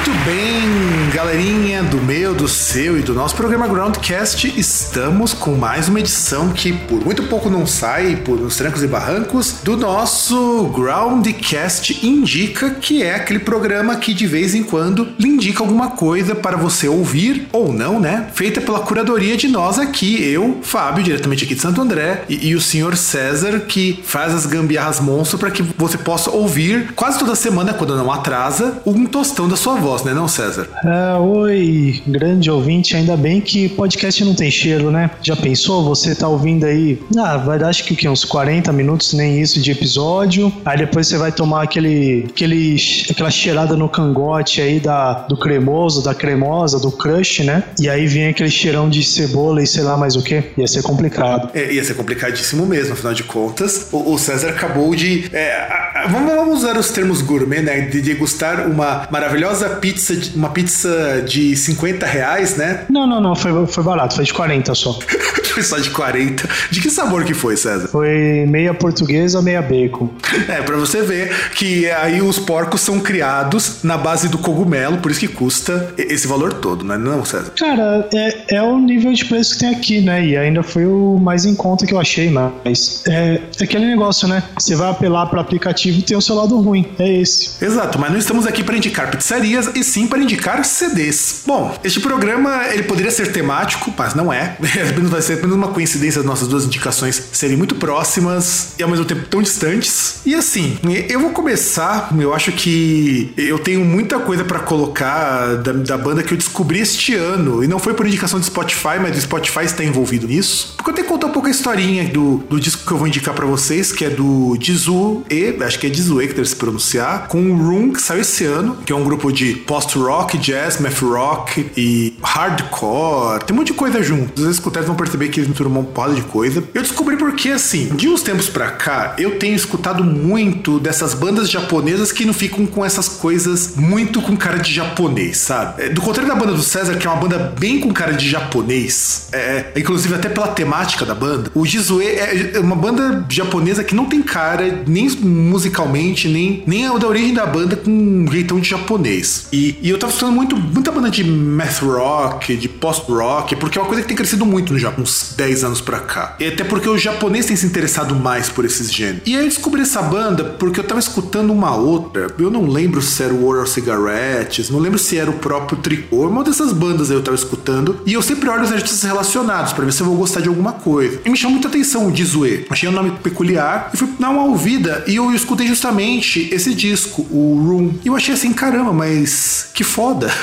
Muito bem, galerinha do meu, do seu e do nosso programa Groundcast, estamos com mais uma edição que por muito pouco não sai, por uns trancos e barrancos, do nosso Groundcast Indica, que é aquele programa que de vez em quando lhe indica alguma coisa para você ouvir ou não, né? Feita pela curadoria de nós aqui, eu, Fábio, diretamente aqui de Santo André, e, e o senhor César, que faz as gambiarras monstro para que você possa ouvir quase toda semana, quando não atrasa, um tostão da sua voz, né, não, César? É, oi, grande ouvinte, ainda bem que podcast não tem cheiro, né? Já pensou? Você tá ouvindo aí, ah, vai dar acho que, que uns 40 minutos, nem isso, de episódio. Aí depois você vai tomar aquele, aquele, aquela cheirada no cangote aí da, do cremoso, da cremosa, do crush, né? E aí vem aquele cheirão de cebola e sei lá mais o que. Ia ser complicado. É, ia ser complicadíssimo mesmo, afinal de contas. O, o César acabou de. é, a- a- vamos, vamos usar os termos gourmet, né? De degustar uma maravilhosa pizza, de- uma pizza de 50 reais, né? Não, não, não, foi, foi barato, foi de 40 só. Foi só de 40. De que sabor que foi, César? Foi meia portuguesa, meia bacon. É, pra você ver que aí os porcos são criados na base do cogumelo, por isso que custa esse valor todo, não é não, César? Cara, é, é o nível de preço que tem aqui, né? E ainda foi o mais em conta que eu achei, mas é, é aquele negócio, né? Você vai apelar para aplicativo e tem o seu lado ruim. É esse. Exato, mas não estamos aqui para indicar pizzarias e sim para indicar CDs. Bom, este programa ele poderia ser temático, mas não é. Apenas vai ser apenas uma coincidência das nossas duas indicações serem muito próximas e ao mesmo tempo tão distantes. E assim, eu vou começar. Eu acho que eu tenho muita coisa para colocar da, da banda que eu descobri este ano e não foi por indicação do Spotify, mas o Spotify está envolvido nisso. Porque eu tenho que contar um pouco a historinha do, do disco que eu vou indicar para vocês, que é do Dizu E, acho que é Dizu que deve se pronunciar, com o Room, que saiu esse ano, que é um grupo de post-rock, jazz, math rock e hardcore. Tem um monte de coisa junto. Os escutantes vão perceber que eles misturam uma porrada de coisa. Eu descobri porque, assim, de uns tempos pra cá, eu tenho escutado muito dessas bandas japonesas que não ficam com essas coisas muito com cara de japonês, sabe? É, Do contrário da banda do César, que é uma banda bem com cara de japonês, é, inclusive até pela temática da banda, o Jizue é uma banda japonesa que não tem cara, nem musicalmente, nem, nem a da origem da banda, com um jeitão de japonês. E, e eu tava escutando muito, muita banda de math rock, de post-rock, porque é uma coisa que tem crescido muito no Japão, uns 10 anos pra cá. E até porque o japonês tem se interessado mais por esses gêneros. E aí eu descobri essa banda porque eu tava escutando uma outra, eu não lembro se era o of Cigarettes, não lembro se era o próprio Tricô, uma dessas bandas aí eu tava escutando, e eu sempre olho os artistas relacionados pra ver se eu vou gostar de alguma coisa. E me chamou muita atenção o Dizue. Achei um nome peculiar e fui dar uma ouvida e eu escutei justamente esse disco, o Room. E eu achei assim, caramba, mas que foda.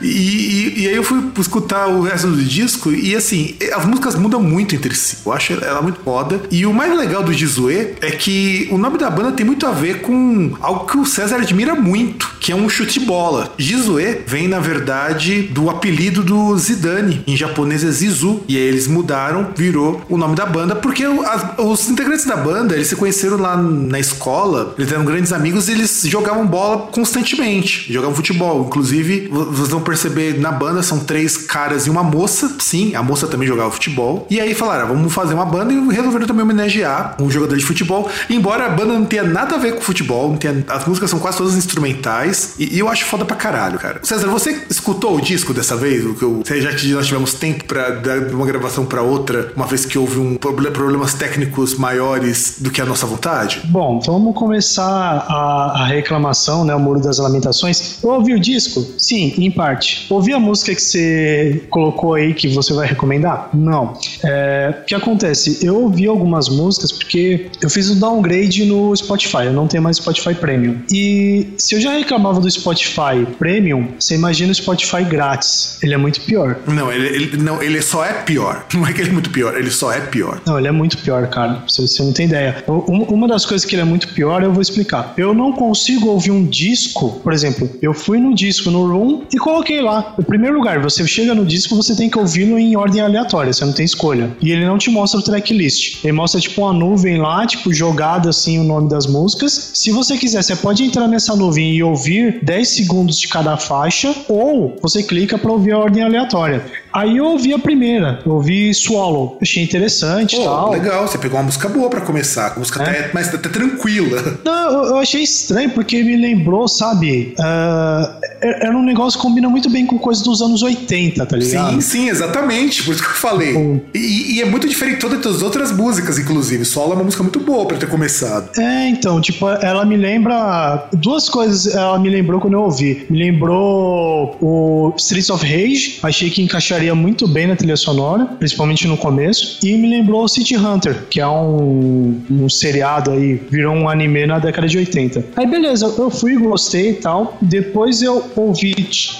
E, e- e aí eu fui escutar o resto do disco e assim, as músicas mudam muito entre si. Eu acho ela muito foda. E o mais legal do Dizue é que o nome da banda tem muito a ver com algo que o César admira muito, que é um chute bola. Jizue vem, na verdade, do apelido do Zidane. Em japonês é Zizu. E aí eles mudaram, virou o nome da banda, porque as- os integrantes da banda, eles se conheceram lá na escola, eles eram grandes amigos e eles jogavam bola constantemente, jogavam futebol. Inclusive, vo- vocês vão perceber na banda são três caras e uma moça. Sim, a moça também jogava futebol. E aí falaram, ah, vamos fazer uma banda e resolveram também homenagear um jogador de futebol. Embora a banda não tenha nada a ver com futebol, não tenha- as músicas são quase todas instrumentais. E, eu acho foda pra caralho, cara. César, você escutou o disco dessa vez? O que eu, já que nós tivemos tempo pra dar de uma gravação pra outra, uma vez que houve um proble- problemas técnicos maiores do que a nossa vontade? Bom, então vamos começar a, a reclamação, né? O Muro das Lamentações. Eu ouvi o disco? Sim, em parte. Ouvi a música que você colocou aí que você vai recomendar? Não. É, o que acontece? Eu ouvi algumas músicas porque eu fiz um downgrade no Spotify. Eu não tenho mais Spotify Premium. E se eu já reclamava do Spotify Premium, você imagina o Spotify grátis. Ele é muito pior. Não, ele, ele- não, ele só é pior. Não é que ele é muito pior, ele só é pior. Não, ele é muito pior, cara. Você, você não tem ideia. Um- Uma das coisas que ele é muito pior, eu vou explicar. Eu não consigo ouvir um disco, por exemplo, eu fui no disco no Room e coloquei lá. Em primeiro lugar, você chega no disco, você tem que ouvi-lo em ordem aleatória, você não tem escolha. E ele não te mostra o tracklist. Ele mostra tipo uma nuvem lá, tipo jogada assim o nome das músicas. Se você quiser, você pode entrar nessa nuvem e ouvir 10 segundos de cada faixa, ou você clica para ouvir a ordem aleatória. Aí eu ouvi a primeira, eu ouvi Swallow, achei interessante e tal. legal, você pegou uma música boa pra começar. A música É? até, mas até tranquila. Não, eu, eu achei estranho porque me lembrou, sabe? é- era um negócio que combina muito bem com coisas dos anos 80, tá ligado? Sim, sim, exatamente. Por isso que eu falei. Hum. E, e é muito diferente de todas as outras músicas, inclusive. Solo é uma música muito boa pra ter começado. É, então, tipo, ela me lembra. Duas coisas ela me lembrou quando eu ouvi. Me lembrou o Streets of Rage, achei que encaixaria muito bem na trilha sonora, principalmente no começo. E me lembrou City Hunter, que é um, um seriado aí, virou um anime na década de 80. Aí beleza, eu fui, gostei e tal. Depois eu ouvi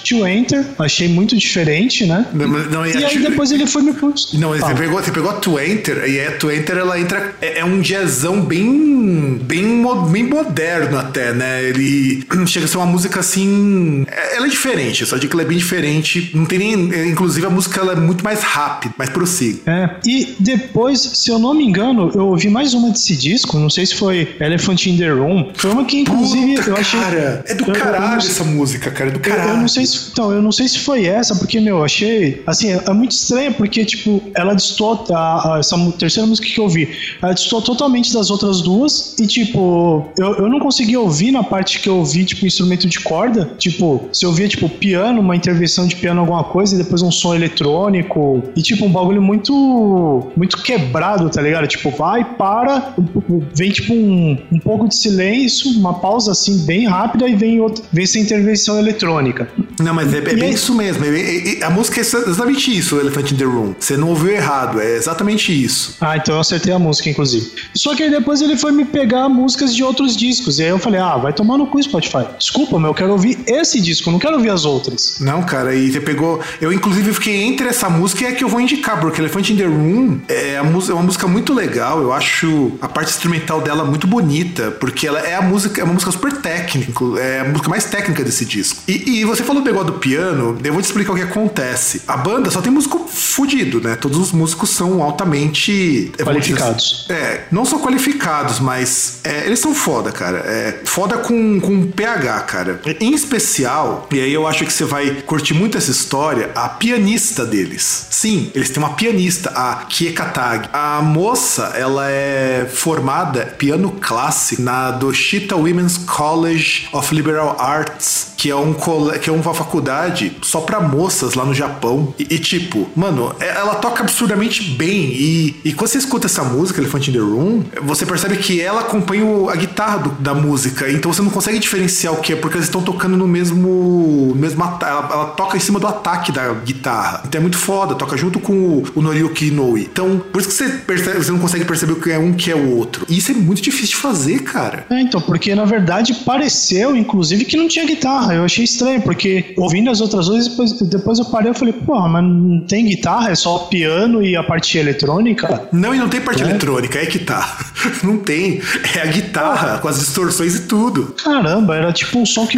To Enter, achei muito diferente, né? Não, não, E aí depois ele foi me puxar. Não, você pegou, você pegou a To Enter, e a To Enter ela entra. É, é um jazzão bem. Bem, bem moderno até, né? Ele chega a ser uma música assim. é- Ela é diferente, só digo que ela é bem diferente. Não tem nem. é, Inclusive a música ela é muito mais rápida, mais prossiga. É, e depois, se eu não me engano, eu ouvi mais uma desse disco, não sei se foi Elephant in the Room. Foi uma que, inclusive, Puta, eu achei. cara, é do eu- eu caralho sei- essa música, cara, é do Eu, caralho. eu não sei se. Então, eu não sei se foi essa, porque, meu, eu achei. Assim, é, é muito estranho, porque, tipo, ela a- essa terceira música que eu ouvi, ela distou totalmente das outras duas. E, tipo, eu, eu não consegui ouvir na parte que eu ouvi, tipo, instrumento de corda. Tipo, se eu ouvia, tipo, piano, uma intervenção de piano, alguma coisa, e depois um som eletrônico. E, tipo, um bagulho muito. Muito quebrado, tá ligado? Tipo, vai, para, vem, tipo, um, um pouco de silêncio, uma pausa, assim, bem rápida, e vem, outra, vem essa intervenção eletrônica. Não, mas é, é bem aí- isso mesmo. é é- é- a música é exatamente isso, o Elephant in the Room. Você não ouviu errado, é exatamente isso. Ah, então eu acertei a música, inclusive. Só que aí depois ele foi me pegar músicas de outros discos. E aí eu falei, ah, vai tomar no cu, Spotify. Desculpa, mas eu quero ouvir esse disco, não quero ouvir as outras. Não, cara, e você pegou. Eu, inclusive, fiquei entre essa música e a que eu vou indicar, porque Elephant in the Room é, é uma música muito legal. Eu acho a parte instrumental dela muito bonita, porque ela é a música, é uma música super técnica, é a música mais técnica desse disco. E, e você falou do negócio do piano, eu vou te explicar o que acontece. A banda só tem músico fudido, né? Todos os músicos são altamente é, dizer- Qualificados. É, não são qualificados, mas é, eles são foda, cara. É, foda com, com PH, cara. Em especial, e aí eu acho que você vai curtir muito essa história, a pianista deles. Sim, eles têm uma pianista, a Kiekatag. A moça, ela é formada piano clássico na Doshita Women's College of Liberal Arts, que é, um que é uma faculdade só pra moças lá no Japão. E, e, tipo, mano, é- ela toca absurdamente bem. E, e quando você escuta essa música, Elephant in the Room, você percebe que ela acompanha a guitarra do- da música. Então você não consegue diferenciar o que é, porque eles estão tocando no mesmo. mesmo ela, ela toca em cima do ataque da guitarra. Então é muito foda, toca junto com o, o Noriyuki Inoue. Então, por isso que você, percebe, você não consegue perceber o que é um que é o outro. E isso é muito difícil de fazer, cara. É, então, porque na verdade pareceu, inclusive, que não tinha guitarra. Eu achei estranho, porque ouvindo as outras vezes, depois, depois eu parei e falei, pô, mas não tem guitarra, é só piano e a parte eletrônica. Não, e não tem parte É. eletrônica, é que tá. Não tem. É a guitarra, com as distorções e tudo. Caramba, era tipo um som que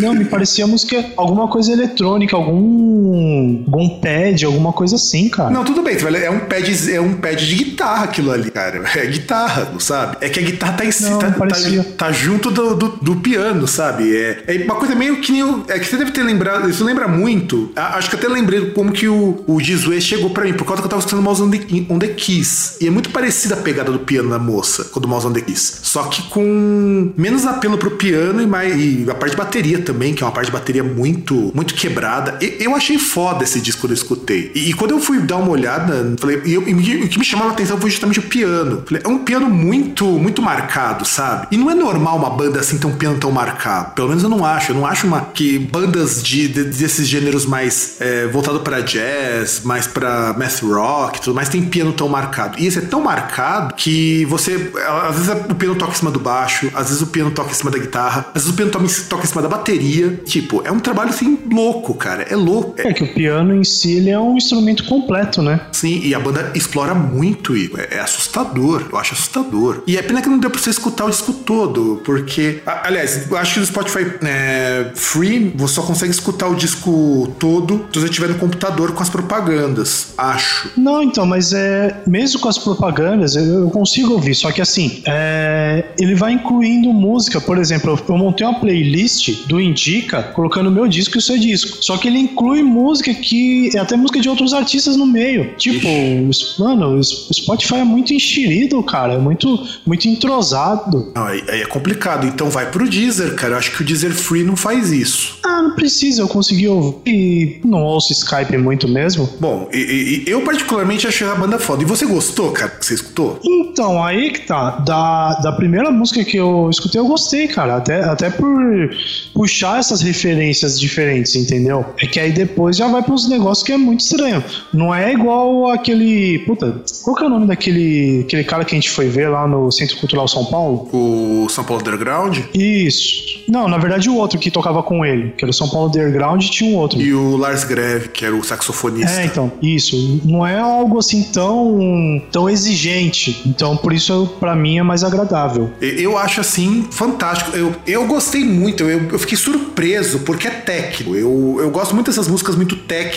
não me parecia música, alguma coisa eletrônica, algum algum pad, alguma coisa assim, cara. Não, tudo bem, é um pad, é um pad de guitarra aquilo ali, cara. É guitarra, não sabe? É que a guitarra tá em Não, tá, tá- tá junto do, do, do piano, sabe? É, é uma coisa meio que nem. o- É que você deve ter lembrado, isso lembra muito. a- Acho que até lembrei como que o, o chegou pra mim, por causa que eu tava escutando Mouse on the, on the Keys. E é muito parecida a pegada do piano da moça, com o do Mouse on the Keys. Só que com menos apelo pro piano e, mais, e a parte de bateria também, que é uma parte de bateria muito, muito quebrada. E- eu achei foda esse disco quando eu escutei. E, e quando eu fui dar uma olhada, falei, e eu- e o que me chamava a atenção foi justamente o piano. Falei, é um piano muito, muito marcado, sabe? E não é normal uma banda assim ter um piano tão marcado. Pelo menos eu não acho. Eu não acho uma que bandas de, de desses gêneros mais é, voltado para jazz, mais para math rock, tudo mais tem piano tão marcado. E esse é tão marcado que você às vezes o piano toca em cima do baixo, às vezes o piano toca em cima da guitarra, às vezes o piano toca em cima da bateria. Tipo, é um trabalho assim louco, cara. É louco. É, é que o piano em si ele é um instrumento completo, né? Sim, e a banda explora muito isso. É, é assustador. Eu acho assustador. E é pena que não deu pra você escutar o disco todo, porque. Aliás, eu acho que no Spotify é, Free você só consegue escutar o disco todo se você estiver no computador com as propagandas. Acho. Não, então, mas é. Mesmo com as propagandas, eu, eu consigo ouvir. Só que assim, é, ele vai incluindo música. Por exemplo, eu, eu montei uma playlist do Indica colocando meu disco e o seu disco. Só que ele inclui música que. É até música de outros artistas no meio. Tipo, mano, o Spotify é muito enxerido, cara. É muito, muito entrosado. Não, aí, é complicado. Então vai pro Deezer, cara. Eu acho que o Deezer Free não faz isso. Ah, não precisa. Eu consegui ouvir. E não ouço Skype muito mesmo. Bom, e, e, eu particularmente achei a banda foda. E você gostou, cara, que você escutou? Então, aí que tá. Da, da primeira música que eu escutei, eu gostei, cara. Até, até por puxar essas referências diferentes, entendeu? É que aí depois já vai para uns negócios que é muito estranho. Não é igual aquele. Puta, qual que é o nome daquele aquele cara que a gente foi ver lá no Centro Cultural São Paulo? O São Paulo Underground? Isso. Não, na verdade o outro que tocava com ele, que era o São Paulo Underground e tinha um outro. E o Lars Greve, que era o saxofonista. É, então, isso. Não é algo assim tão, tão exigente. Então, por isso, para mim, é mais agradável. Eu acho assim fantástico. Eu, eu gostei muito, eu, eu fiquei surpreso, porque é técnico. Eu, eu gosto muito dessas músicas muito técnicas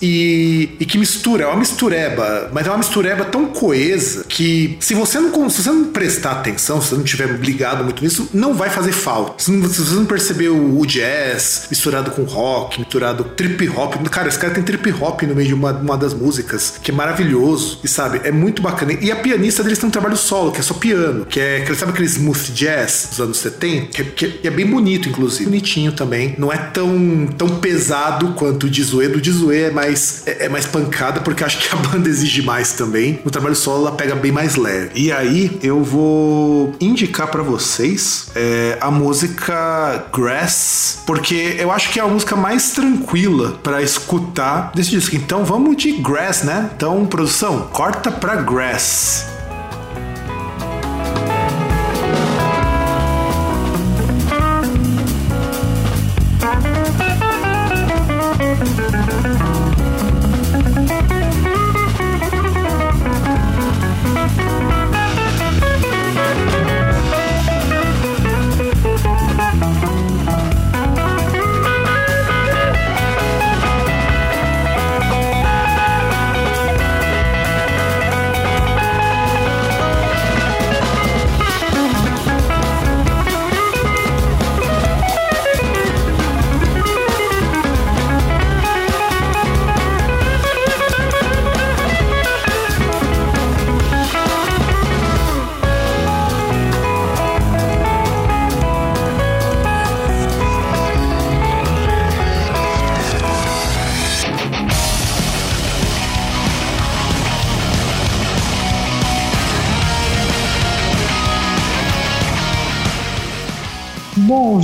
e, e que mistura, é uma mistureba, mas é uma mistureba tão coesa que se você não, se você não prestar atenção, se você não tiver ligado muito nisso, não vai fazer falta. Se, não, se você não perceber o, jazz misturado com rock, misturado trip hop, cara, esse cara tem trip hop no meio de uma, uma das músicas, que é maravilhoso, e sabe, é muito bacana. E a pianista deles tem um trabalho solo, que é só piano, que é, que, sabe aquele smooth jazz dos anos 70? Que, que, que é bem bonito, inclusive. Bonitinho também. Não é tão, tão pesado quanto o Dizoe. Do Dizoe é mais, é, é mais pancada, porque acho que a banda exige mais também. No trabalho solo ela pega bem mais leve. E aí eu vou indicar para vocês é, a música Grass, porque eu acho que é a música mais tranquila para escutar desse disco. Então vamos de Grass, né? Então, produção, corta pra Grass.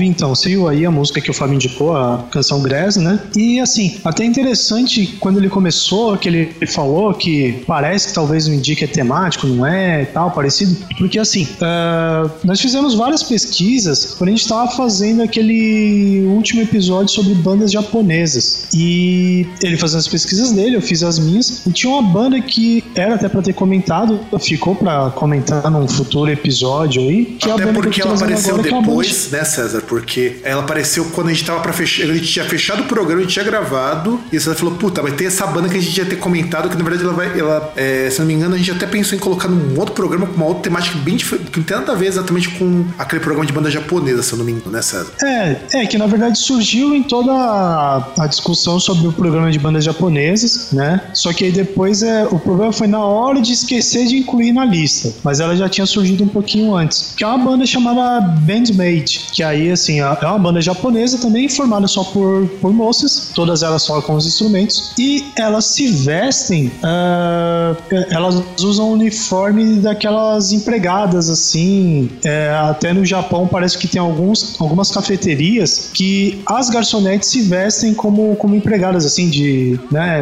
Então, saiu aí a música que o Fábio indicou, a canção Grass, né? E assim, até interessante quando ele começou, que ele falou que parece que talvez o indique é temático, não é, tal, parecido. Porque assim, uh, nós fizemos várias pesquisas quando a gente estava fazendo aquele último episódio sobre bandas japonesas. E ele fazendo as pesquisas dele, eu fiz as minhas. E tinha uma banda que era até para ter comentado, ficou para comentar num futuro episódio aí. Que até é a banda porque ela apareceu agora, é depois, né, César? Porque ela apareceu quando a gente tava para fechar. A gente tinha fechado o programa, a gente tinha gravado. E você falou, puta, vai ter essa banda que a gente ia ter comentado, que na verdade ela vai. Ela, é, se não me engano, a gente até pensou em colocar num outro programa com uma outra temática bem diferente, que não tem nada a ver exatamente com aquele programa de banda japonesa, se eu não me engano, né, César? É, é que na verdade surgiu em toda a, a discussão sobre o programa de bandas japonesas, né? Só que aí depois é, o problema foi na hora de esquecer de incluir na lista. Mas ela já tinha surgido um pouquinho antes. Que é uma banda chamada Bandmate, que aí assim, é uma banda japonesa também, formada só por, por moças, todas elas tocam os instrumentos, e elas se vestem, uh, elas usam o uniforme daquelas empregadas, assim, é, até no Japão parece que tem alguns, algumas cafeterias que as garçonetes se vestem como, como empregadas, assim, de, né,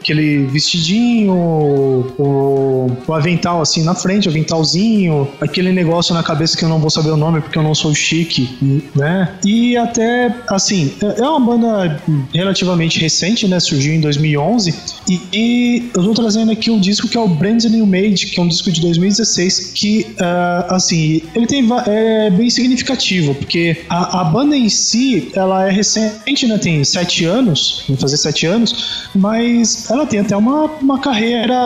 aquele vestidinho, o, o avental, assim, na frente, o aventalzinho, aquele negócio na cabeça que eu não vou saber o nome porque eu não sou chique, né? E até, assim, é uma banda relativamente recente, né? Surgiu em 2011 e, e eu tô trazendo aqui um disco que é o Brand New Made, que é um disco de 2016 que, uh, assim, ele tem é bem significativo porque a, a, banda em si, ela é recente, né? Tem sete anos, vai fazer sete anos, mas ela tem até uma, uma carreira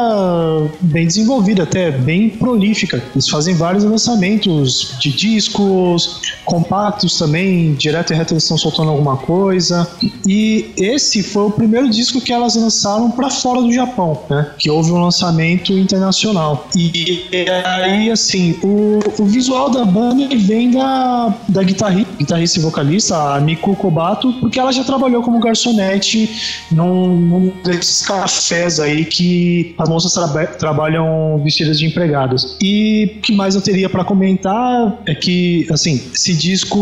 bem desenvolvida, até bem prolífica. Eles fazem vários lançamentos de discos, compactos também, direto e reto eles estão soltando alguma coisa. E esse foi o primeiro disco que elas lançaram para fora do Japão, né? Que houve um lançamento internacional. E, e aí, assim, o, o visual da banda vem da, da guitarrista, guitarrista e vocalista, a Miku Kobato, porque ela já trabalhou como garçonete num, num desses cafés aí que as moças tra trabalham vestidas de empregadas. E o que mais eu teria para comentar é que, assim, esse disco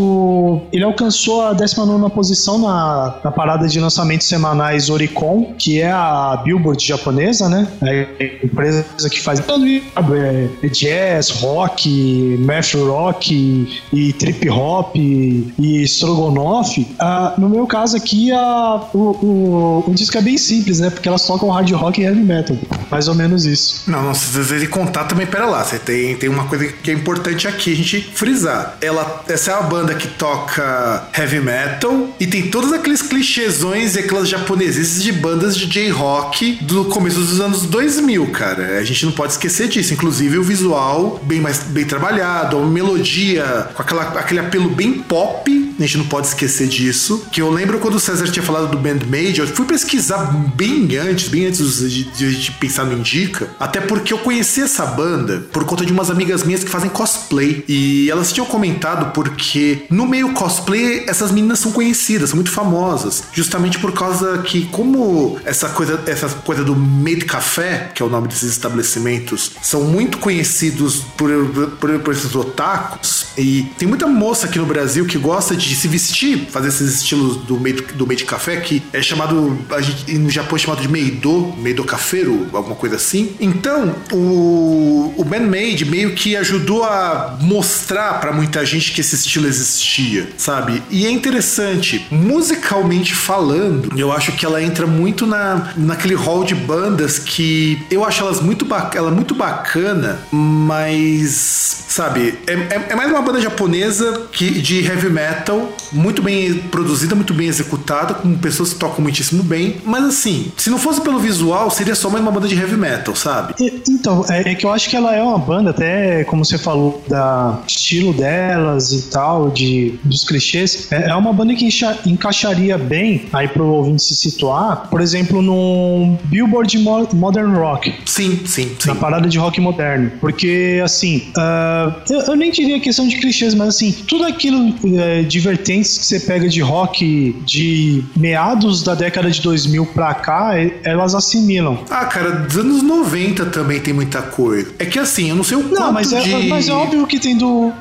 ele alcançou a 19 posição na, na parada de lançamentos semanais Oricon, que é a Billboard japonesa, né? É a empresa que faz é, é jazz, rock, math rock e trip hop e strogonoff. Ah, no meu caso aqui, a, o, o, o, disco é bem simples, né? Porque elas tocam hard rock e heavy metal. Mais ou menos isso. Não, não, se ele contar também, pera lá. Você tem, tem uma coisa que é importante aqui a gente frisar. Ela, essa é uma banda que toca heavy metal e tem todos aqueles clichêsões e aquelas japonesices de bandas de J-rock do começo dos anos 2000, cara. A gente não pode esquecer disso. Inclusive o visual bem mais bem trabalhado, a melodia com aquela, aquele apelo bem pop. A gente não pode esquecer disso. Que eu lembro quando o César tinha falado do Bandmade, eu fui pesquisar bem antes, bem antes de, de, de pensar no Indica, até porque eu conheci essa banda por conta de umas amigas minhas que fazem cosplay. E elas tinham comentado porque no meio cosplay essas meninas são conhecidas, são muito famosas, justamente por causa que como essa coisa essa coisa do made café, que é o nome desses estabelecimentos, são muito conhecidos por, por, por esses otakus e tem muita moça aqui no Brasil que gosta de se vestir, fazer esses estilos do made, do made café que é chamado a gente, no Japão é chamado de meido, meido cafeiro, alguma coisa assim. Então, o o Man Made meio que ajudou a mostrar para muita gente que esse estilo existia, sabe? E é interessante, musicalmente falando, eu acho que ela entra muito na, naquele hall de bandas que eu acho elas muito, ela muito bacana, mas, sabe, é, é, é, mais uma banda japonesa que, de heavy metal, muito bem produzida, muito bem executada, com pessoas que tocam muitíssimo bem, mas assim, se não fosse pelo visual, seria só mais uma banda de heavy metal, sabe? Então, é, é que eu acho que ela é uma banda, até como você falou, da estilo delas e tal, de, dos clichês, é, é uma banda que encha, encaixaria bem aí pro ouvinte se situar, por exemplo, num Billboard Modern Rock. Sim, sim, sim. Na parada de rock moderno. Porque, assim, uh, eu, eu, nem diria questão de clichês, mas assim, tudo aquilo uh, de vertentes que você pega de rock de meados da década de 2000 pra cá, elas assimilam. Ah, cara, dos anos 90 também tem muita coisa. É que assim, eu não sei o quanto não, mas é, de... mas é óbvio que tem do.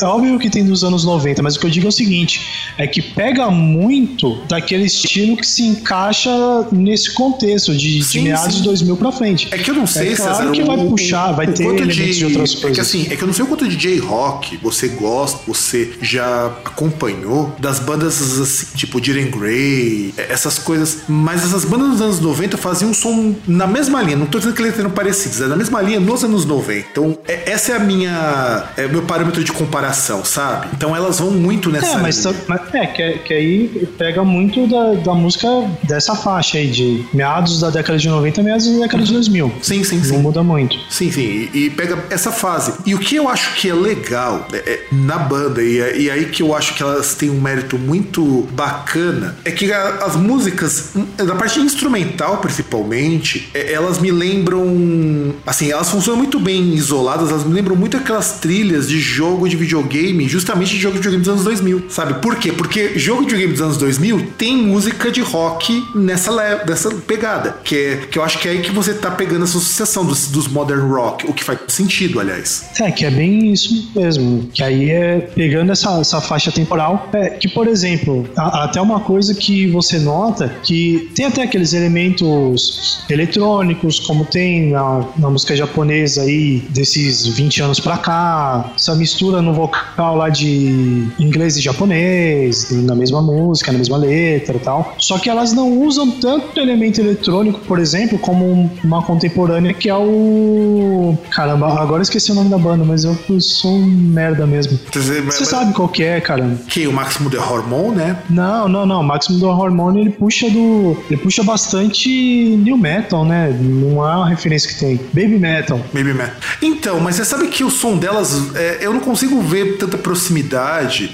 É óbvio que tem dos anos 90, mas o que eu digo é o seguinte: é que pega muito daquele estilo que se encaixa nesse contexto de, sim, de meados sim. de 2000 pra frente. É que eu não sei, é claro César, que vai o, puxar, vai ter elementos de, de outras coisas. É que assim, é que eu não sei o quanto de J-Rock você gosta, você já acompanhou das bandas assim, tipo Jiren Grey, essas coisas, mas essas bandas dos anos 90 faziam um som na mesma linha, não tô dizendo que eles eram parecidos, é na mesma linha nos anos 90. Então, é, essa é a minha. É meu parâmetro de comparação, sabe? Então elas vão muito nessa. É, mas, mas é, que, que, aí pega muito da, da música dessa faixa aí, de meados da década de 90 meados da década de 2000. Sim, sim, Não sim. Não muda muito. Sim, sim. E, e, pega essa fase. E o que eu acho que é legal é, é, na banda, e, é, e aí que eu acho que elas têm um mérito muito bacana, é que a, as músicas, da parte instrumental principalmente, é, elas me lembram. Assim, elas funcionam muito bem isoladas, elas me lembram muito aquelas trilhas de jogo de videogame, justamente de jogo videogame dos anos 2000, sabe? Por quê? Porque jogo de videogame dos anos 2000 tem música de rock nessa, dessa pegada, que, é, que eu acho que é aí que você tá pegando essa sucessão dos, dos modern rock, o que faz sentido, aliás. É, que é bem isso mesmo, que aí é pegando essa, essa faixa temporal, é, que por exemplo, a, até uma coisa que você nota que tem até aqueles elementos eletrônicos, como tem na, na música japonesa aí, desses 20 anos pra cá, essa mistura no vocal lá de inglês e japonês, na mesma música, na mesma letra e tal. Só que elas não usam tanto elemento eletrônico, por exemplo, como uma contemporânea que é o. Caramba, agora esqueci o nome da banda, mas eu sou um merda mesmo. Você sabe qual que é, cara? Que? O Máximo de Hormone, né? Não, não, não. O Máximo de Hormone ele puxa do. Ele puxa bastante new metal, né? Não é uma referência que tem. Baby metal. Baby metal. Então, mas você sabe que o som delas, é, eu não consigo ver tanta proximidade.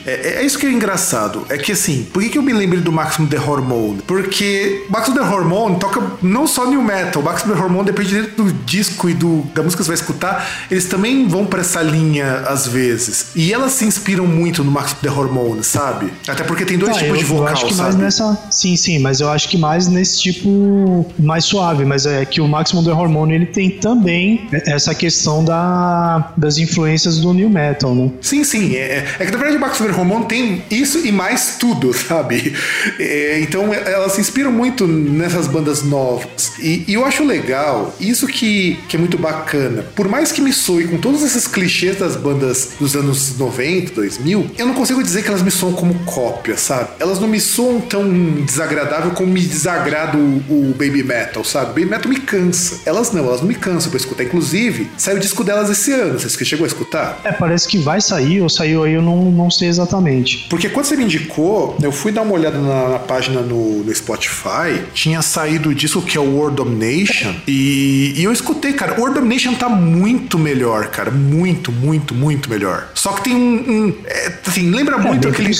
É, é, isso que é engraçado. É que assim, por que, que eu me lembrei do Maximum The Hormone? Porque Maximum The Hormone toca não só new metal, Maximum The Hormone depende do disco e do, da música que você vai escutar, eles também vão para essa linha às vezes. E elas se inspiram muito no Maximum The Hormone, sabe? Até porque tem dois ah, tipos eu, de vocal, eu acho que sabe? mais nessa, sim, sim, mas eu acho que mais nesse tipo mais suave, mas é que o Maximum The Hormone ele tem também essa questão da, das influências do new metal, né? Sim, sim, é, é que na verdade o Maximum The Hormone tem isso e mais tudo, sabe? É, então elas se inspiram muito nessas bandas novas. E, e, eu acho legal, isso que, que é muito bacana. Por mais que me soe com todos esses clichês das bandas dos anos 90, 2000, eu não consigo dizer que elas me soam como cópia, sabe? Elas não me soam tão desagradável como me desagrada o, o Baby Metal, sabe? Baby Metal me cansa. Elas não, elas não me cansam pra escutar. Inclusive, saiu o disco delas esse ano. Vocês que chegou a escutar? É, parece que vai sair, ou saiu aí, eu não, não sei exatamente. Porque quando você me indicou, eu fui dar uma olhada na, na página no, no, Spotify, tinha saído o disco que é o World Domination, e, e eu escutei, cara, o World Domination tá muito melhor, cara, muito, muito, muito melhor. Só que tem um, um é, assim, lembra é, muito aquele,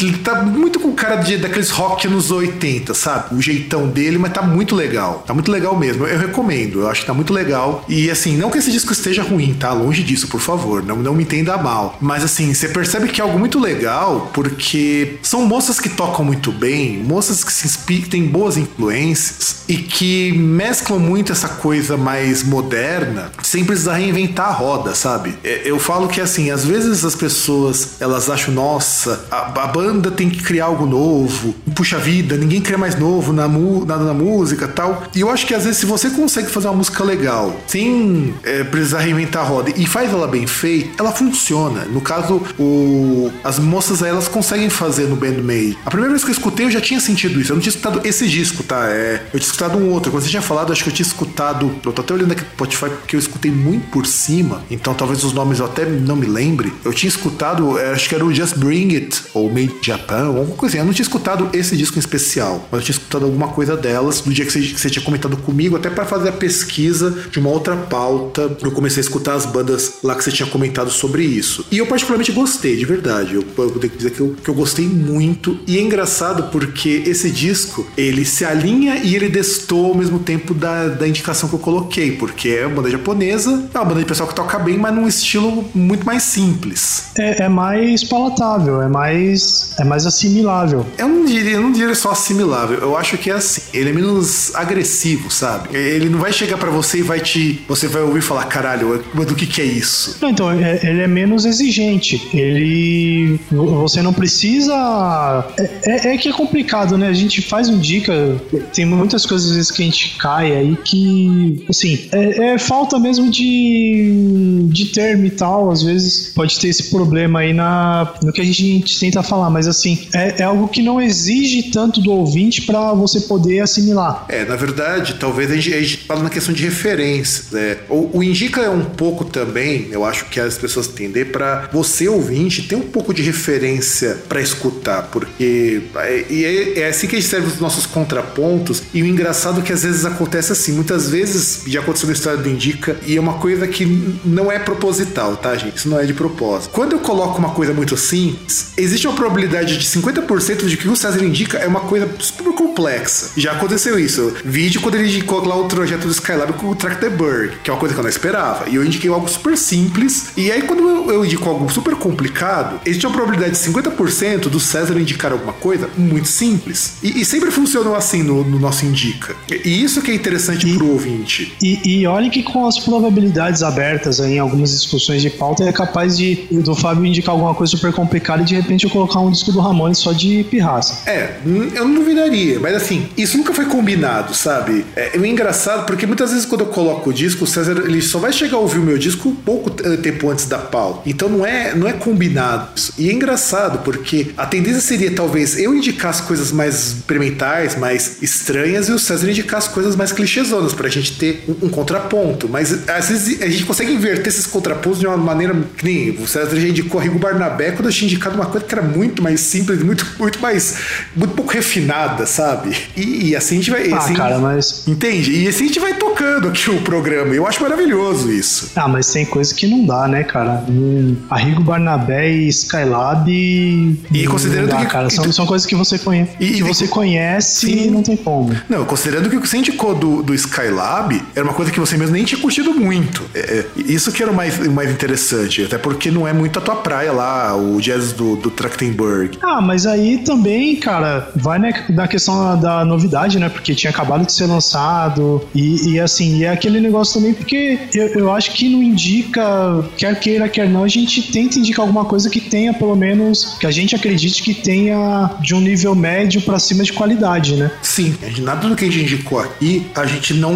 ele tá muito com cara de, daqueles rock anos 80, sabe? O jeitão dele, mas tá muito legal, tá muito legal mesmo, eu recomendo, eu acho que tá muito legal, e assim, não que esse disco esteja ruim, tá? Longe disso, por favor, não, não me entenda mal, mas assim, você percebe que é algo muito legal, porque são moças que tocam muito bem, moças que se inspiram, têm boas influências e que mesclam muito essa coisa mais moderna sem precisar reinventar a roda, sabe? É, eu falo que assim, às vezes as pessoas elas acham, nossa, a, a banda tem que criar algo novo, puxa vida, ninguém cria mais novo na, mu, na, na música tal. E eu acho que às vezes se você consegue fazer uma música legal sem é, precisar reinventar a roda e faz ela bem feita, ela funciona. No caso, o, as moças elas conseguem fazer no Bandmade. A primeira vez que eu escutei eu já tinha sentido isso. Eu não tinha escutado esse disco, tá? É, eu tinha escutado um outro. Quando você tinha falado, acho que eu tinha escutado. Eu tô até olhando aqui no Spotify porque eu escutei muito por cima. Então talvez os nomes eu até não me lembre. Eu tinha escutado, é, acho que era o Just Bring It, ou Made Japan, alguma coisa assim. Eu não tinha escutado esse disco em especial, mas eu tinha escutado alguma coisa delas do dia que você, que você tinha comentado comigo, até para fazer a pesquisa de uma outra pauta. Eu comecei a escutar as bandas lá que você tinha comentado sobre isso. E eu particularmente gostei, de verdade. Eu, eu tenho que dizer que eu, que eu gostei muito. E é engraçado porque esse disco ele se alinha e ele destou ao mesmo tempo da, da indicação que eu coloquei, porque é uma banda japonesa, é uma banda de pessoal que toca bem, mas num estilo muito mais simples. É, é mais palatável, é mais é mais assimilável. Eu não diria, eu não diria só assimilável. Eu acho que é assim, ele é menos agressivo, sabe? Ele não vai chegar para você e vai te, você vai ouvir falar, caralho, do que que é isso? Não, então é, ele é menos exigente. Ele, você não precisa. É, é, é que é complicado, né? A gente faz um dica, tem muitas coisas às vezes que a gente cai aí que, assim, é, é, falta mesmo de, de termo e tal. Às vezes pode ter esse problema aí na, no que a gente tenta falar, mas assim, é, é algo que não exige tanto do ouvinte para você poder assimilar. É, na verdade, talvez a gente, a gente fala na questão de referências. Né? O, o Indica é um pouco também, eu acho que as pessoas entender para você ouvinte ter um pouco de referência para escutar, porque é, e é, é assim que a gente serve os nossos contrapontos. E o engraçado é que às vezes acontece assim, muitas vezes já aconteceu na história do Indica, e é uma coisa que não é proposital, tá, gente? Isso não é de propósito. Quando eu coloco uma coisa muito simples, existe uma probabilidade de 50% de que o César indica é uma coisa super complexa. Já aconteceu isso. Vídeo quando ele indicou lá o projeto do Skylab com o Track the Bird, que é uma coisa que eu não esperava. E eu indiquei algo super simples. E aí, quando eu indico algo super complicado, combinado, existe uma probabilidade de 50% do César indicar alguma coisa muito simples. E, e sempre funcionou assim no, no, nosso Indica. E isso que é interessante e, pro ouvinte. E, e olha que com as probabilidades abertas em algumas discussões de pauta, é capaz de do Fábio indicar alguma coisa super complicada e de repente eu colocar um disco do Ramones só de pirraça. É, eu não duvidaria, mas assim, isso nunca foi combinado, sabe? É, é engraçado porque muitas vezes quando eu coloco o disco, o César ele só vai chegar a ouvir o meu disco pouco tempo antes da pauta. Então não é, não é combinado E é engraçado porque a tendência seria talvez eu indicar as coisas mais experimentais, mais estranhas e o César indicar as coisas mais clichêsonas pra gente ter um, um contraponto. Mas às vezes a gente consegue inverter esses contrapontos de uma maneira que nem o César já indicou Rigo Barnabé quando eu tinha indicado uma coisa que era muito mais simples, muito, muito mais, muito pouco refinada, sabe? E, e assim a gente vai. Ah, assim, cara, mas. Entende? E assim a gente vai tocando aqui o programa. Eu acho maravilhoso isso. Ah, mas tem coisa que não dá, né, cara? Hum, Arrigo Barnabé e Skylab. E considerando dá, que. Cara, são, são coisas que você conhece. E, que você conhece sim. não tem como. Não, considerando que o que você indicou do, do Skylab era uma coisa que você mesmo nem tinha curtido muito. É, é, isso que era o mais, mais interessante. Até porque não é muito a tua praia lá, o jazz do, do Trachtenberg. Ah, mas aí também, cara, vai na, questão da novidade, né? Porque tinha acabado de ser lançado. E, e assim, e é aquele negócio também, porque eu, eu acho que não indica, quer queira, quer não, a gente tenta indicar alguma coisa que tenha, pelo menos, que a gente acredite que tenha de um nível médio para cima de qualidade, né? Sim, nada do que a gente indicou aqui, a gente não.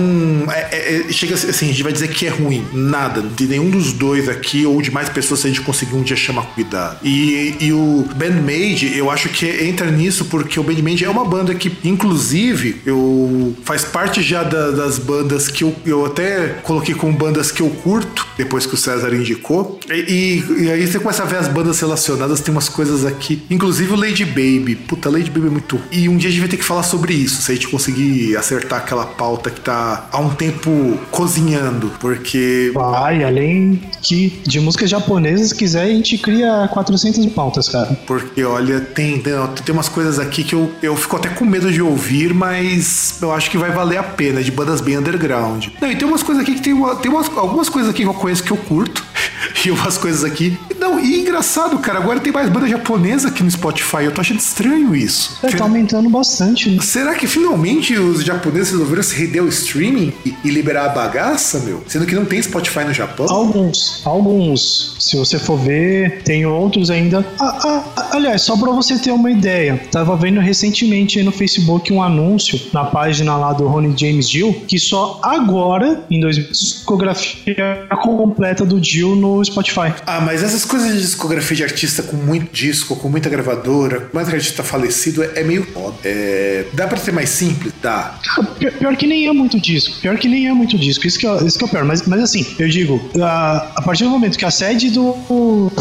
É, é, é, chega assim, a gente vai dizer que é ruim. Nada. De nenhum dos dois aqui, ou de mais pessoas, se a gente conseguir um dia chamar cuidado. E, e o Bandmade, eu acho que entra nisso porque o Bandmade é uma banda que, inclusive, eu faz parte já da, das bandas que eu, eu até coloquei como bandas que eu curto, depois que o César indicou. E, e, e, aí você começa a ver as bandas relacionadas, tem umas coisas aqui. Inclusive o Lady Baby. Puta, Lady Baby é muito. E um dia a gente vai ter que falar sobre isso, se a gente conseguir acertar aquela pauta que tá há um tempo cozinhando, porque. Vai, além que de músicas japonesas, quiser, a gente cria 400 pautas, cara. Porque, olha, tem, tem umas coisas aqui que eu, eu fico até com medo de ouvir, mas eu acho que vai valer a pena, de bandas bem underground. Não, e tem umas coisas aqui que tem, uma, tem umas, algumas coisas aqui que eu conheço que eu curto, e umas coisas aqui. Não, e engraçado, cara, agora tem mais banda japonesa aqui no Spotify. Eu tô achando estranho isso. É, tá aumentando bastante. Né? Será que finalmente os japoneses resolveram se render ao streaming e, e, liberar a bagaça, meu? Sendo que não tem Spotify no Japão? Alguns, alguns. Se você for ver, tem outros ainda. Ah, ah, aliás, só pra você ter uma ideia, tava vendo recentemente aí no Facebook um anúncio na página lá do Ronnie James Dio que só agora, em 2000, discografia completa do Dio no Spotify. Ah, mas essas coisas de discografia de artista com muito disco, com muita gravadora, mais artista falecido, é, é meio foda. É, dá pra ser mais simples? Dá. Pior, pior, que nem é muito disco. Pior que nem é muito disco. Isso que é, isso que é o pior. Mas, mas assim, eu digo, a, a partir do momento que a sede do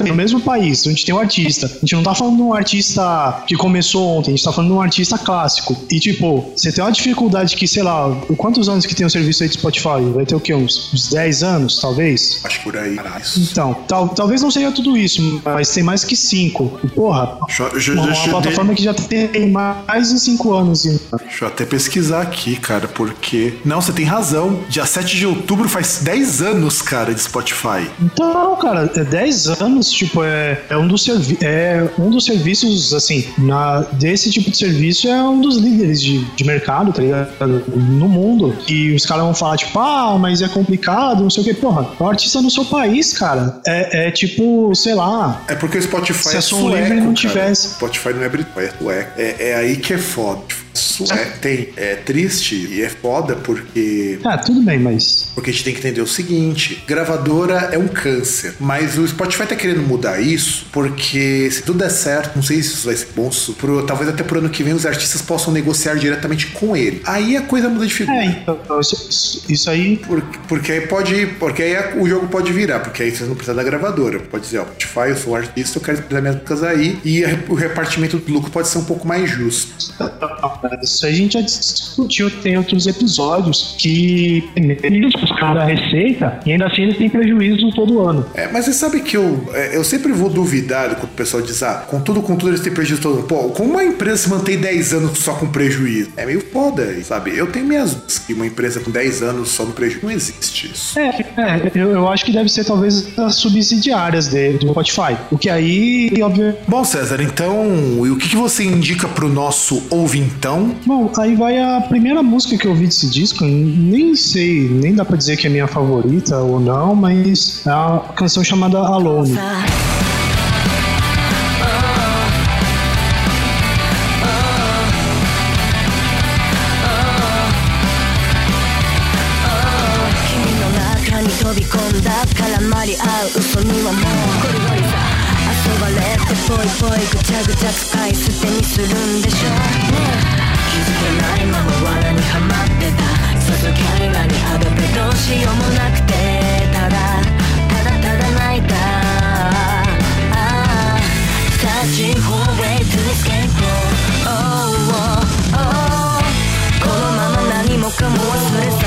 no mesmo país, onde tem um artista, a gente não tá falando de um artista que começou ontem, a gente tá falando de um artista clássico. E tipo, você tem uma dificuldade que, sei lá, quantos anos que tem o serviço aí de Spotify? Vai ter o quê? Uns, uns 10 anos, talvez? Acho por aí. Então, tal, talvez não seja tudo isso, mas tem mais que 5. Porra, uma, uma plataforma que já tem mais de 5 anos. Deixa eu até pesquisar aqui, cara, porque. Não, você tem razão. Dia 7 de outubro faz 10 anos, cara, de Spotify. Então, cara, é 10 anos, tipo, é, é, um, dos servi é um dos serviços, assim, na, desse tipo de serviço é um dos líderes de, de mercado, tá ligado? No mundo. E os caras vão falar, tipo, ah, mas é complicado, não sei o que. Porra, o artista no seu país, cara, é, é tipo, sei lá. É porque o Spotify se é sueco, livre não tivesse. Spotify não é britânico, é sueco. É, é aí que é foda. É, tem, é triste e é foda porque. Ah, tudo bem, mas. Porque a gente tem que entender o seguinte: gravadora é um câncer. Mas o Spotify tá querendo mudar isso porque se tudo der certo, não sei se isso vai ser bom, pro, talvez até pro ano que vem os artistas possam negociar diretamente com ele. Aí a coisa muda de figura. É, então, isso, isso aí. Porque, porque aí pode. Porque aí o jogo pode virar, porque aí você não precisa da gravadora. Pode dizer, ó, Spotify, eu sou um artista, eu quero expressar minhas músicas aí. E o repartimento do lucro pode ser um pouco mais justo. Isso a gente já discutiu, tem outros episódios que eles buscaram a receita e ainda assim eles têm prejuízo todo ano. É, mas você sabe que eu, é, eu sempre vou duvidar pessoal diz, ah, com tudo, com tudo eles têm prejuízo todo. Pô, como uma empresa se mantém 10 anos só com prejuízo? É meio foda, sabe? Eu tenho minhas que uma empresa com 10 anos só no prejuízo não existe isso. É, é eu, eu acho que deve ser talvez as subsidiárias dele, do Spotify. O que aí, óbvio. Bom, César, então, e o que, que você indica pro nosso ouvintão? Bom, aí vai a primeira música que eu ouvi desse disco, nem sei, nem dá pra dizer que é minha favorita ou não, mas é a canção chamada Alone. づかないまま罠にはまってたさぞキャリアにあがってどうしようもなくてただただただ泣い。たああ Searching for a way to escape oh, oh, oh このまま何もかも忘れて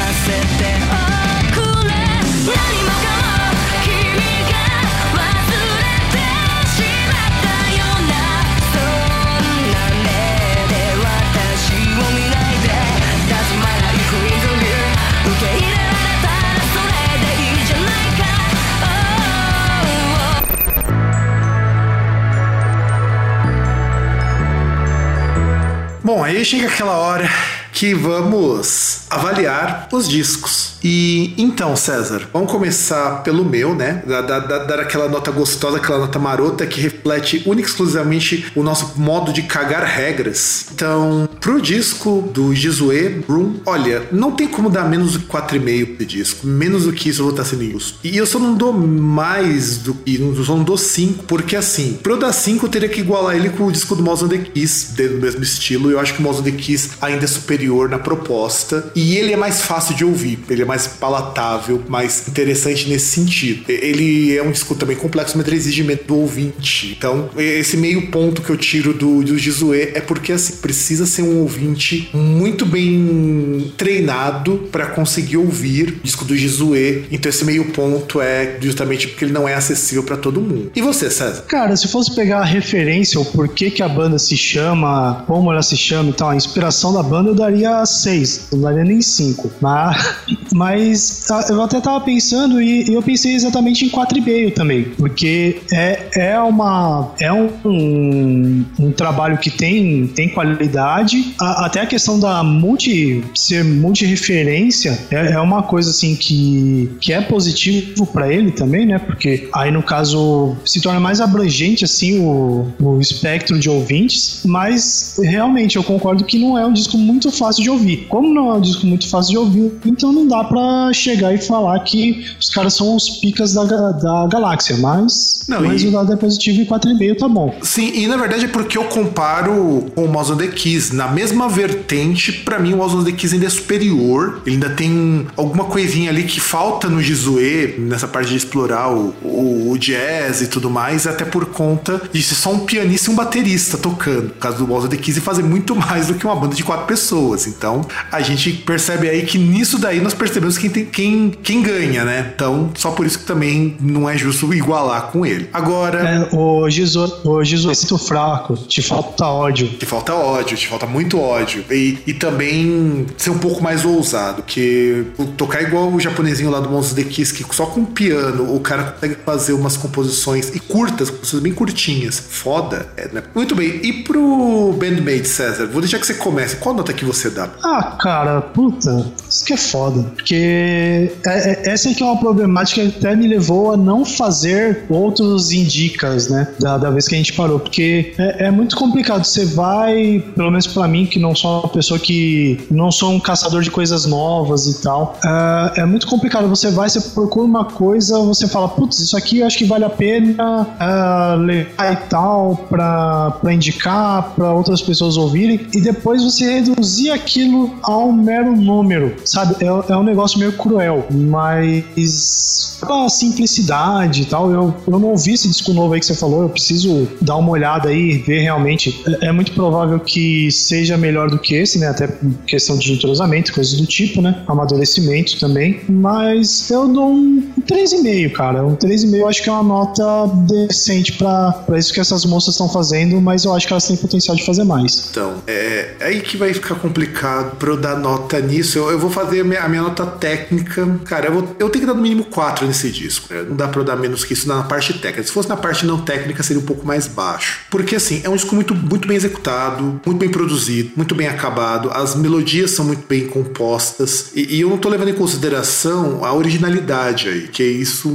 Bom, aí chega aquela hora que vamos avaliar os discos. E então, César, vamos começar pelo meu, né? Dar, dar, dar aquela nota gostosa, aquela nota marota que reflete única exclusivamente o nosso modo de cagar regras. Então, pro disco do Jisue Room, olha, não tem como dar menos do que 4,5 pro disco. Menos do que isso eu vou estar sendo injusto. E eu só não dou mais do que. Eu só não dou 5, porque assim, pro dar 5 eu teria que igualar ele com o disco do Mouse on the Kiss, do mesmo estilo. Eu acho que o Mouse on the Kiss ainda é superior na proposta. E ele é mais fácil de ouvir. Ele é mais palatável, mais interessante nesse sentido. Ele é um disco também complexo, mas ele exige do ouvinte. Então, esse meio ponto que eu tiro do, do Jizue é porque assim, precisa ser um ouvinte muito bem treinado para conseguir ouvir o disco do Jizue. Então, esse meio ponto é justamente porque ele não é acessível para todo mundo. E você, César? Cara, se fosse pegar a referência, o porquê que a banda se chama, como ela se chama e tal, a inspiração da banda eu daria 6, não daria nem 5. Mas, mas tá, eu até tava pensando e, eu pensei exatamente em 4,5 também, porque é, é uma é um, um, um trabalho que tem, tem qualidade, a, até a questão da multi ser multi-referência é, é uma coisa assim que, que é positivo para ele também, né? Porque aí no caso se torna mais abrangente assim o, o espectro de ouvintes, mas realmente eu concordo que não é um disco muito fácil de ouvir. Como não é um disco muito fácil de ouvir, então não dá para chegar e falar que os caras são os picas da, da galáxia, mas não, o e... resultado é positivo e 4,5 tá bom. Sim, e na verdade é porque eu comparo com o Mouse on the Keys. Na mesma vertente, para mim o Mouse on the Keys ainda é superior. Ele ainda tem alguma coisinha ali que falta no Jizue, nessa parte de explorar o, o, o, jazz e tudo mais, até por conta de ser só um pianista e um baterista tocando. No caso do Mouse on the Keys, e fazer muito mais do que uma banda de quatro pessoas. Então, a gente percebe aí que nisso daí nós percebemos quem, tem, quem, quem ganha, né? Então, só por isso que também não é justo igualar com ele. Agora. É, o Jesus, o Jesus, sinto fraco, te falta ódio. Te falta ódio, te falta muito ódio. E, e também ser um pouco mais ousado, que tocar igual o japonesinho lá do Monstros de Kiss, que só com piano o cara consegue fazer umas composições e curtas, composições bem curtinhas. Foda. É, né? Muito bem. E pro Bandmate, César, vou deixar que você comece. Qual nota que você dá? Ah, cara, puta, isso que é foda. Porque é, é, essa aqui é uma problemática que até me levou a não fazer outros indicas, né? Da, da vez que a gente parou. Porque é, é muito complicado. Você vai, pelo menos para mim, que não sou uma pessoa que. não sou um caçador de coisas novas e tal. É, é muito complicado. Você vai, você procura uma coisa, você fala, putz, isso aqui eu acho que vale a pena uh, levar e tal pra, pra indicar para outras pessoas ouvirem. E depois você reduzir aquilo a um mero número, sabe? É, é um negócio meio cruel, mas a simplicidade e tal, eu, eu não ouvi esse disco novo aí que você falou, eu preciso dar uma olhada aí ver realmente. É, é muito provável que seja melhor do que esse, né? Até questão de entrosamento, coisas do tipo, né? Amadurecimento também. Mas eu dou um 3,5, cara. Um 3,5 eu acho que é uma nota decente pra isso que essas moças estão fazendo, mas eu acho que elas têm potencial de fazer mais. Então, é, é aí que vai ficar complicado pra eu dar nota nisso. Eu, eu vou fazer a minha, a minha, nota técnica. Cara, eu, vou, eu tenho que dar no mínimo 4 nesse disco. Né? Não dá pra eu dar menos que isso na parte técnica. Se fosse na parte não técnica, seria um pouco mais baixo. Porque, assim, é um disco muito, muito bem executado, muito bem produzido, muito bem acabado. As melodias são muito bem compostas. E, e eu não tô levando em consideração a originalidade aí, que isso,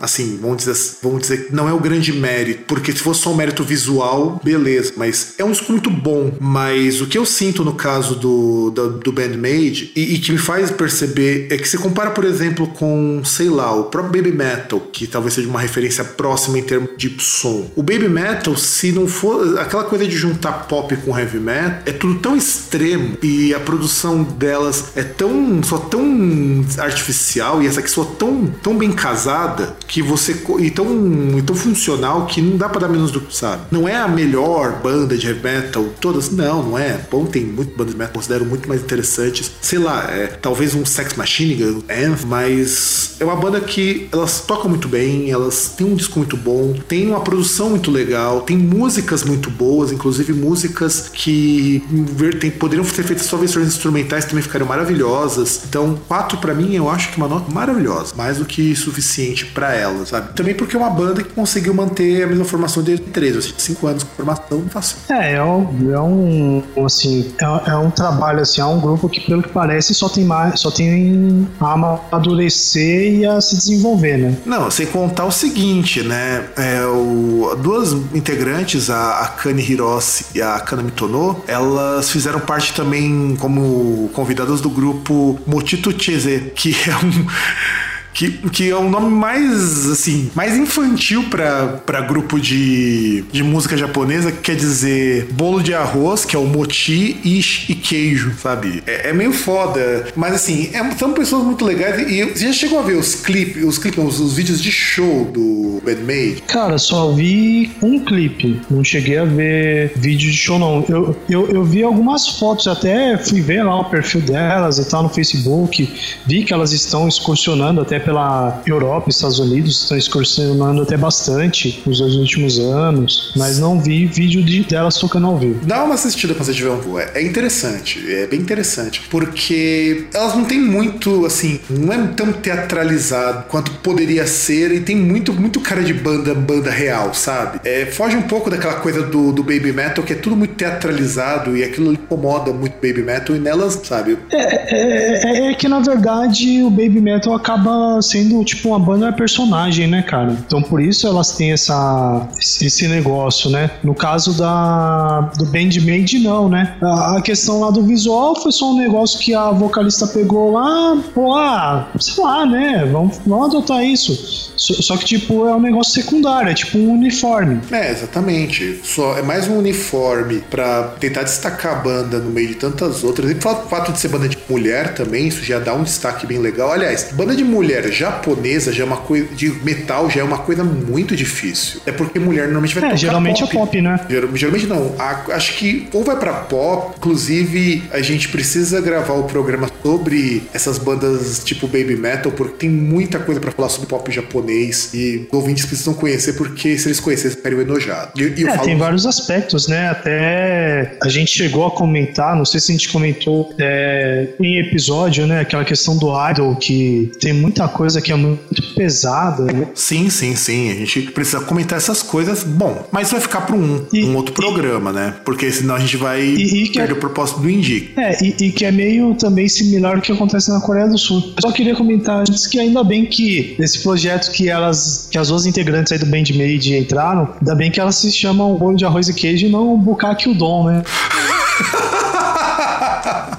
assim, vamos dizer, vamos dizer, não é o grande mérito. Porque se fosse só um mérito visual, beleza. Mas é um disco muito bom. Mas o que eu sinto no caso do, do, do Bandmade, e, e que me faz perceber, é que você compara, por exemplo, com, sei lá, o próprio Baby Metal, que talvez seja uma referência próxima em termos de som. O Baby Metal, se não for aquela coisa de juntar pop com heavy metal, é tudo tão extremo e a produção delas é tão só tão artificial e essa aqui só tão, tão bem casada que você e tão, e tão funcional que não dá para dar menos do que sabe. Não é a melhor banda de heavy metal, todas não, não é. Bom, tem muito bandas de metal considero muito mais interessantes. Sei lá, é, talvez um Sex Machine Gun, mas é uma banda que elas tocam muito bem, elas têm um disco muito bom, tem uma produção muito legal, tem músicas muito boas, inclusive músicas que tem, poderiam ser feitas só versões instrumentais também ficariam maravilhosas. Então, 4 para mim eu acho que é uma nota maravilhosa, mais do que suficiente para ela, sabe? Também porque é uma banda que conseguiu manter a mesma formação desde 13, ou seja, 5 anos com formação fácil. É, é um, é um assim, é, é, um trabalho assim, é um grupo que pelo que parece só tem mais, só tem a amadurecer e a se desenvolver, né? Não, sem contar o seguinte, né? É, o, duas integrantes, a, a Kani Hirose e a Kana Mitono, elas fizeram parte também como convidadas do grupo Motito Cheze, que é um que, que é um nome mais, assim, mais infantil para grupo de, de música japonesa, que quer dizer bolo de arroz, que é o mochi, ishi e queijo, sabe? É, é meio foda. Mas, assim, é, são pessoas muito legais. E você já chegou a ver os clipes, os, clipes os, os, vídeos de show do Bandmade? Cara, só vi um clipe. Não cheguei a ver vídeo de show, não. Eu, eu, eu vi algumas fotos, até fui ver lá o perfil delas e tal no Facebook. Vi que elas estão excursionando até pela Europa, Estados Unidos, estão excursionando até bastante nos últimos anos, mas não vi vídeo de, delas tocando ao vivo. Dá uma assistida quando você tiver um voo, é, é interessante, é bem interessante, porque elas não têm muito, assim, não é tão teatralizado quanto poderia ser e tem muito, muito cara de banda, banda real, sabe? É, foge um pouco daquela coisa do, do baby metal, que é tudo muito teatralizado e aquilo incomoda muito baby metal e nelas, sabe? É, é, é, é que na verdade o baby metal acaba sendo tipo uma banda personagem, né, cara? Então por isso elas têm essa, esse negócio, né? No caso da do Bandmade, não, né? A, questão lá do visual foi só um negócio que a vocalista pegou lá, pô, ah, sei lá, né? Vamos, vamos adotar isso. Só, só, que, tipo, é um negócio secundário, é tipo um uniforme. É, exatamente. Só é mais um uniforme para tentar destacar a banda no meio de tantas outras. E o fato de ser banda de mulher também, isso já dá um destaque bem legal. Aliás, banda de mulher japonesa já é uma coisa de metal já é uma coisa muito difícil. É porque mulher normalmente vai é, tocar geralmente pop. é pop, né? Geralmente não. A, acho que ou vai para pop, inclusive a gente precisa gravar o programa sobre essas bandas tipo baby metal porque tem muita coisa para falar sobre pop japonês e ouvintes precisam conhecer porque se eles conhecessem ficariam enojados. E, e é, falo... tem vários aspectos, né? Até a gente chegou a comentar, não sei se a gente comentou é, em episódio, né? Aquela questão do idol que tem muita coisa que é muito pesada. Né? Sim, sim, sim. A gente precisa comentar essas coisas. Bom, mas vai ficar para um, e, um outro e, programa, né? Porque senão a gente vai e, perder é, o propósito do Indique. É, e, que é meio também similar ao que acontece na Coreia do Sul. Eu só queria comentar antes que ainda bem que esse projeto que elas, que as duas integrantes aí do Bandmade entraram, ainda bem que elas se chamam bolo de arroz e queijo e não Bukaki Udon, né?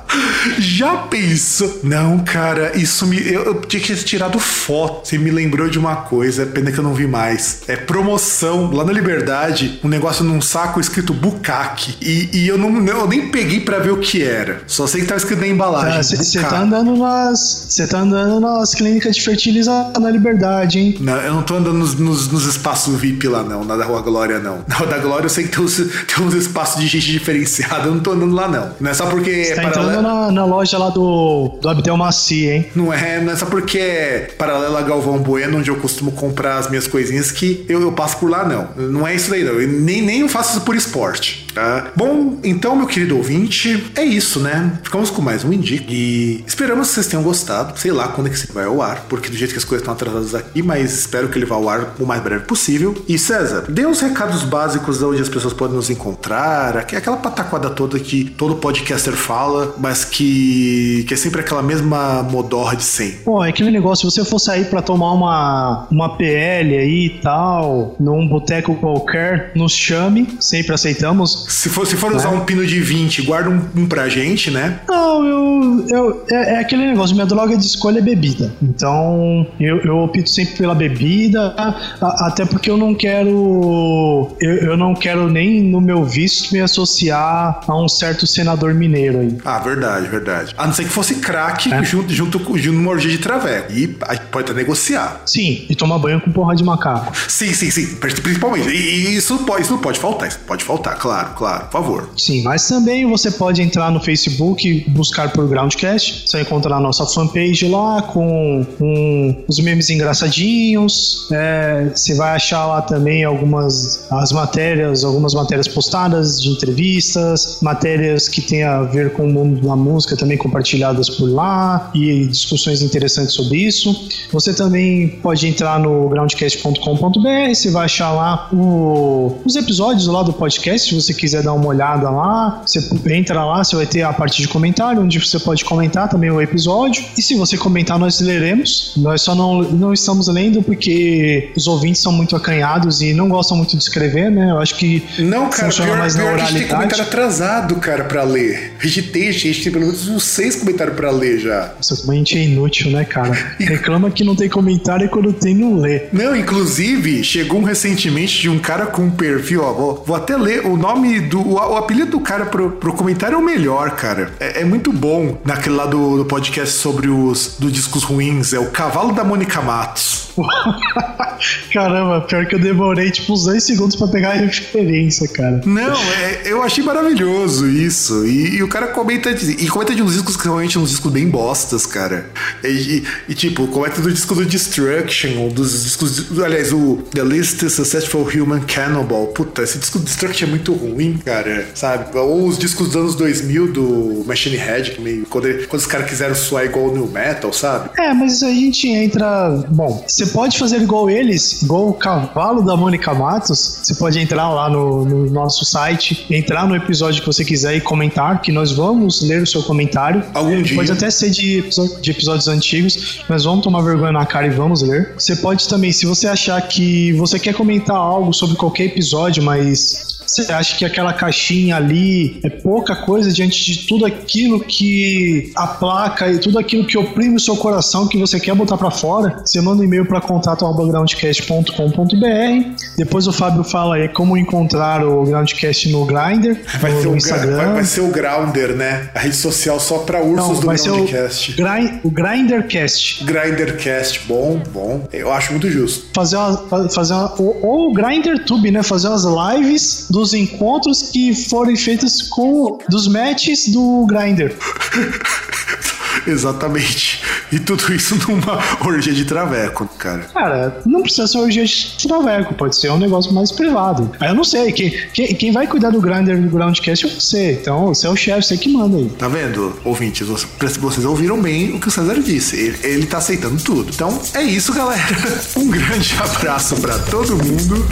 Já pensou? Não, cara, isso me. Eu, eu tinha que ter tirado foto. Você me lembrou de uma coisa, pena que eu não vi mais. É promoção lá na Liberdade, um negócio num saco escrito Bukaki. E, e eu, não, eu nem peguei para ver o que era. Só sei que tá escrito na embalagem. Você ah, tá andando nas. Você tá andando nas clínicas de fertilização na Liberdade, hein? Não, eu não tô andando nos, nos, nos espaços VIP lá, não. Na da Rua Glória, não. Na da Glória eu sei que tem uns, tem uns espaços de gente diferenciada, eu não tô andando lá, não. Não é só porque é tá paralelo na, na loja lá do, do Abdel Maci, hein? Não é, não é só porque é paralela Galvão Bueno, onde eu costumo comprar as minhas coisinhas, que eu, eu passo por lá, não. Não é isso daí, não. Eu nem, nem faço isso por esporte. Tá? Bom, então, meu querido ouvinte, é isso, né? Ficamos com mais um Indica e esperamos que vocês tenham gostado. Sei lá quando é que você vai ao ar, porque do jeito que as coisas estão atrasadas aqui, mas espero que ele vá ao ar o mais breve possível. E César, dê os recados básicos de onde as pessoas podem nos encontrar, aquela pataquada toda que todo podcaster fala, mas que, que é sempre aquela mesma modorra de sempre. Pô, é aquele negócio, se você for sair para tomar uma, uma PL aí e tal, num boteco qualquer, nos chame, sempre aceitamos. Se for, se for usar é. um pino de 20, guarda um, um pra gente, né? Não, eu. eu é, é, aquele negócio, minha droga de escolha é bebida. Então, eu, eu opto sempre pela bebida, a, até porque eu não quero. Eu, eu não quero nem no meu visto me associar a um certo senador mineiro aí. Ah, verdade, verdade. A não ser que fosse crack é. junto, junto, junto numa orgia de traveco. E a gente pode até negociar. Sim, e tomar banho com porra de macaco. Sim, sim, sim. Principalmente. E isso, pode, isso não pode faltar. Isso pode faltar, claro, claro, por favor. Sim, mas também você pode entrar no Facebook buscar por Groundcast. Você vai encontrar a nossa fanpage lá com, com os memes engraçadinhos. É, você vai achar lá também algumas as matérias, algumas matérias postadas de entrevistas, matérias que tem a ver com o mundo da música também compartilhadas por lá e discussões interessantes sobre isso. Você também pode entrar no groundcast.com.br, você vai achar lá o, os episódios lá do podcast, se você quiser dar uma olhada lá, você entra lá, você vai ter a parte de comentário, onde você pode comentar também o episódio. E se você comentar, nós leremos. Nós só não, não estamos lendo porque os ouvintes são muito acanhados e não gostam muito de escrever, né? Eu acho que não, cara, funciona pior, mais pior na oralidade. A gente tem comentário atrasado, cara, pra ler. A gente tem, a gente tem pelo menos uns seis comentários pra ler já. Nossa, a gente é inútil, né, cara? Reclama que não tem comentário e quando tem, não lê. Não, inclusive, chegou um recentemente de um cara com um perfil, ó, vou, vou até ler o nome do. O, o, apelido do cara pro, pro comentário é o melhor, cara. É, é muito bom naquele lá do, do podcast sobre os do discos ruins. É o Cavalo da Mônica Matos. Caramba, pior que eu demorei tipo uns dois segundos para pegar a referência, cara. Não, é, eu achei maravilhoso isso. E, e, o cara comenta de, e comenta de uns discos que realmente uns discos bem bostas, cara. E, e, e tipo, comenta do disco do Destruction, ou dos discos. aliás, o The Least Successful Human Cannibal. Puta, esse disco do Destruction é muito ruim, cara. Sabe? Ou os discos dos anos 2000 do Machine Head, que meio. Quando, ele, quando os caras quiseram suar igual o New Metal, sabe? É, mas a gente entra. Bom, você pode fazer igual eles, igual o cavalo da Mônica Matos. Você pode entrar lá no, no nosso site, entrar no episódio que você quiser e comentar, que nós vamos ler o seu comentário. Algum dia. Pode até ser de, de episódios antigos, mas vamos tomar vergonha na cara e vamos ler. Você pode também, se você achar que você quer comentar algo sobre qualquer episódio, mas você acha que aquela caixinha ali é pouca coisa diante de tudo aquilo que a placa e tudo aquilo que oprime o seu coração que você quer botar para fora? Você manda um e-mail para contato@groundcast.com.br. Depois o Fábio fala aí como encontrar o Groundcast no Grindr, vai no, ser o Instagram. Vai, vai, ser o Grounder, né? A rede social só para ursos Não, do vai Groundcast. Ser o, grind, o Grindercast. Grindercast, bom, bom. Eu acho muito justo. Fazer uma, fazer uma, ou, ou o GrinderTube, né? Fazer umas lives do dos encontros que foram feitos com dos matches do Grinder. Exatamente. E tudo isso numa orgia de traveco, cara. Cara, não precisa ser orgia de traveco, pode ser um negócio mais privado. Aí eu não sei, quem, quem, quem vai cuidar do grinder do Groundcast é você. Então, você é o chefe, você que manda aí. Tá vendo, ouvintes? Vocês ouviram bem o que o César disse. Ele, ele tá aceitando tudo. Então, é isso, galera. Um grande abraço para todo mundo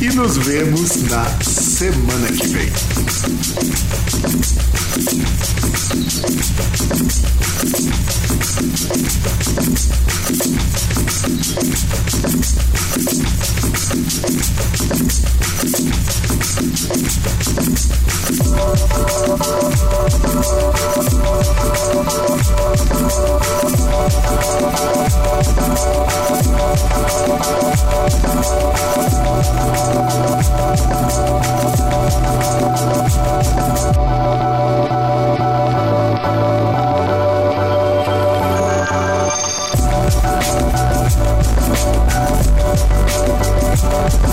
e nos vemos na semana que vem. Thank Thank